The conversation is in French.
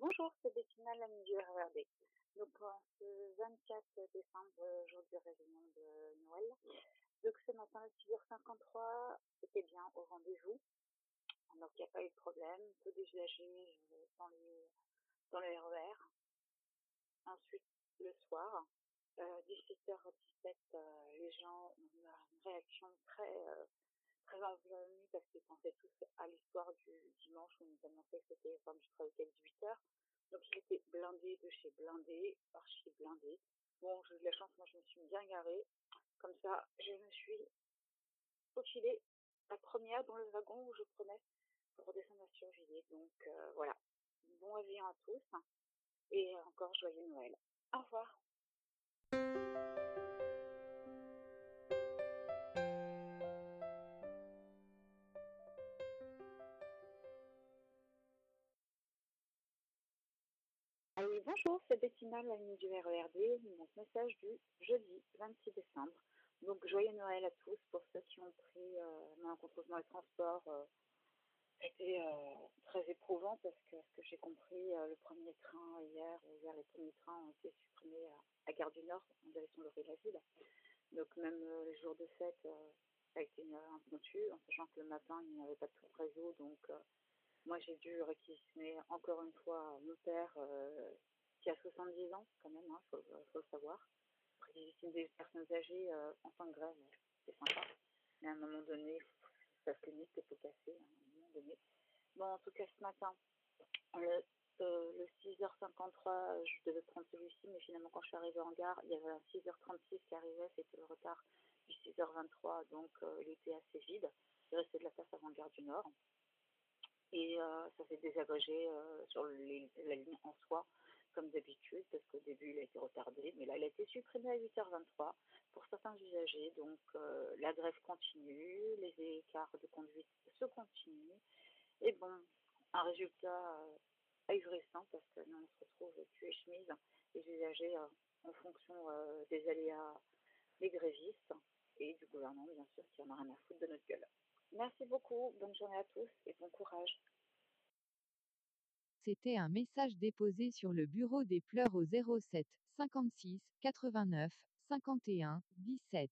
bonjour, c'est Bettina, l'amie du RERD. Donc, en ce 24 décembre, jour du réveillon de Noël, donc ce matin à 6h53, c'était bien au rendez-vous. Donc, il n'y a pas eu de problème, peu d'usagers dans les, dans le RER. Ensuite, le soir, euh, 17h17, euh, les gens ont une réaction très, euh, très envenimée parce qu'ils pensaient tous à l'histoire du dimanche où on nous annonçait que c'était enfin, du travail jusqu'à 18h. Donc, il était blindé de chez blindé, archi blindé. Bon, j'ai eu de la chance, moi je me suis bien garée. Comme ça, je me suis faufilée la première dans le wagon où je prenais pour redescendre à Survilliers. Donc euh, voilà, bon réveillon à tous et encore joyeux Noël. Au revoir. Bonjour, c'est Bettina, l'amie du RERD, mon message du jeudi 26 décembre. Donc, joyeux Noël à tous pour ceux qui ont pris euh, malencontreusement le transport. Euh, C'était euh, très éprouvant parce que, ce que j'ai compris, euh, le premier train hier, hier les premiers trains ont été supprimés à, Gare du Nord, en direction de la ville. Donc, même euh, les jours de fête, euh, ça a été une impromptu, en sachant que le matin, il n'y avait pas tout le réseau. Donc, euh, moi, j'ai dû réquisitionner encore une fois mon père euh, qui a 70 ans, quand même, il hein, faut, faut, le savoir. Réquisitionner des personnes âgées euh, en fin de grève, c'est sympa. Mais à un moment donné, ça se limite, c'est tout casser, à un moment donné. Bon, en tout cas, ce matin, le, euh, le 6h53, je devais prendre celui-ci, mais finalement, quand je suis arrivée en gare, il y avait un 6h36 qui arrivait, c'était le retard du 6h23, donc euh, il était assez vide. Il restait de la place avant Gare du Nord et euh, ça s'est désagrégé euh, sur la ligne en soi comme d'habitude parce qu'au début il a été retardé mais là il a été supprimé à 8h23 pour certains usagers. Donc euh, la grève continue les écarts de conduite se continuent. Et bon un résultat euh, parce que nous on se retrouve cul et chemise les usagers en fonction des aléas des grévistes et du gouvernement bien sûr qui en a rien à foutre de notre gueule. Merci beaucoup, bonne journée à tous et bon courage. C'était un message déposé sur le bureau des pleurs au 07 56 89 51 17.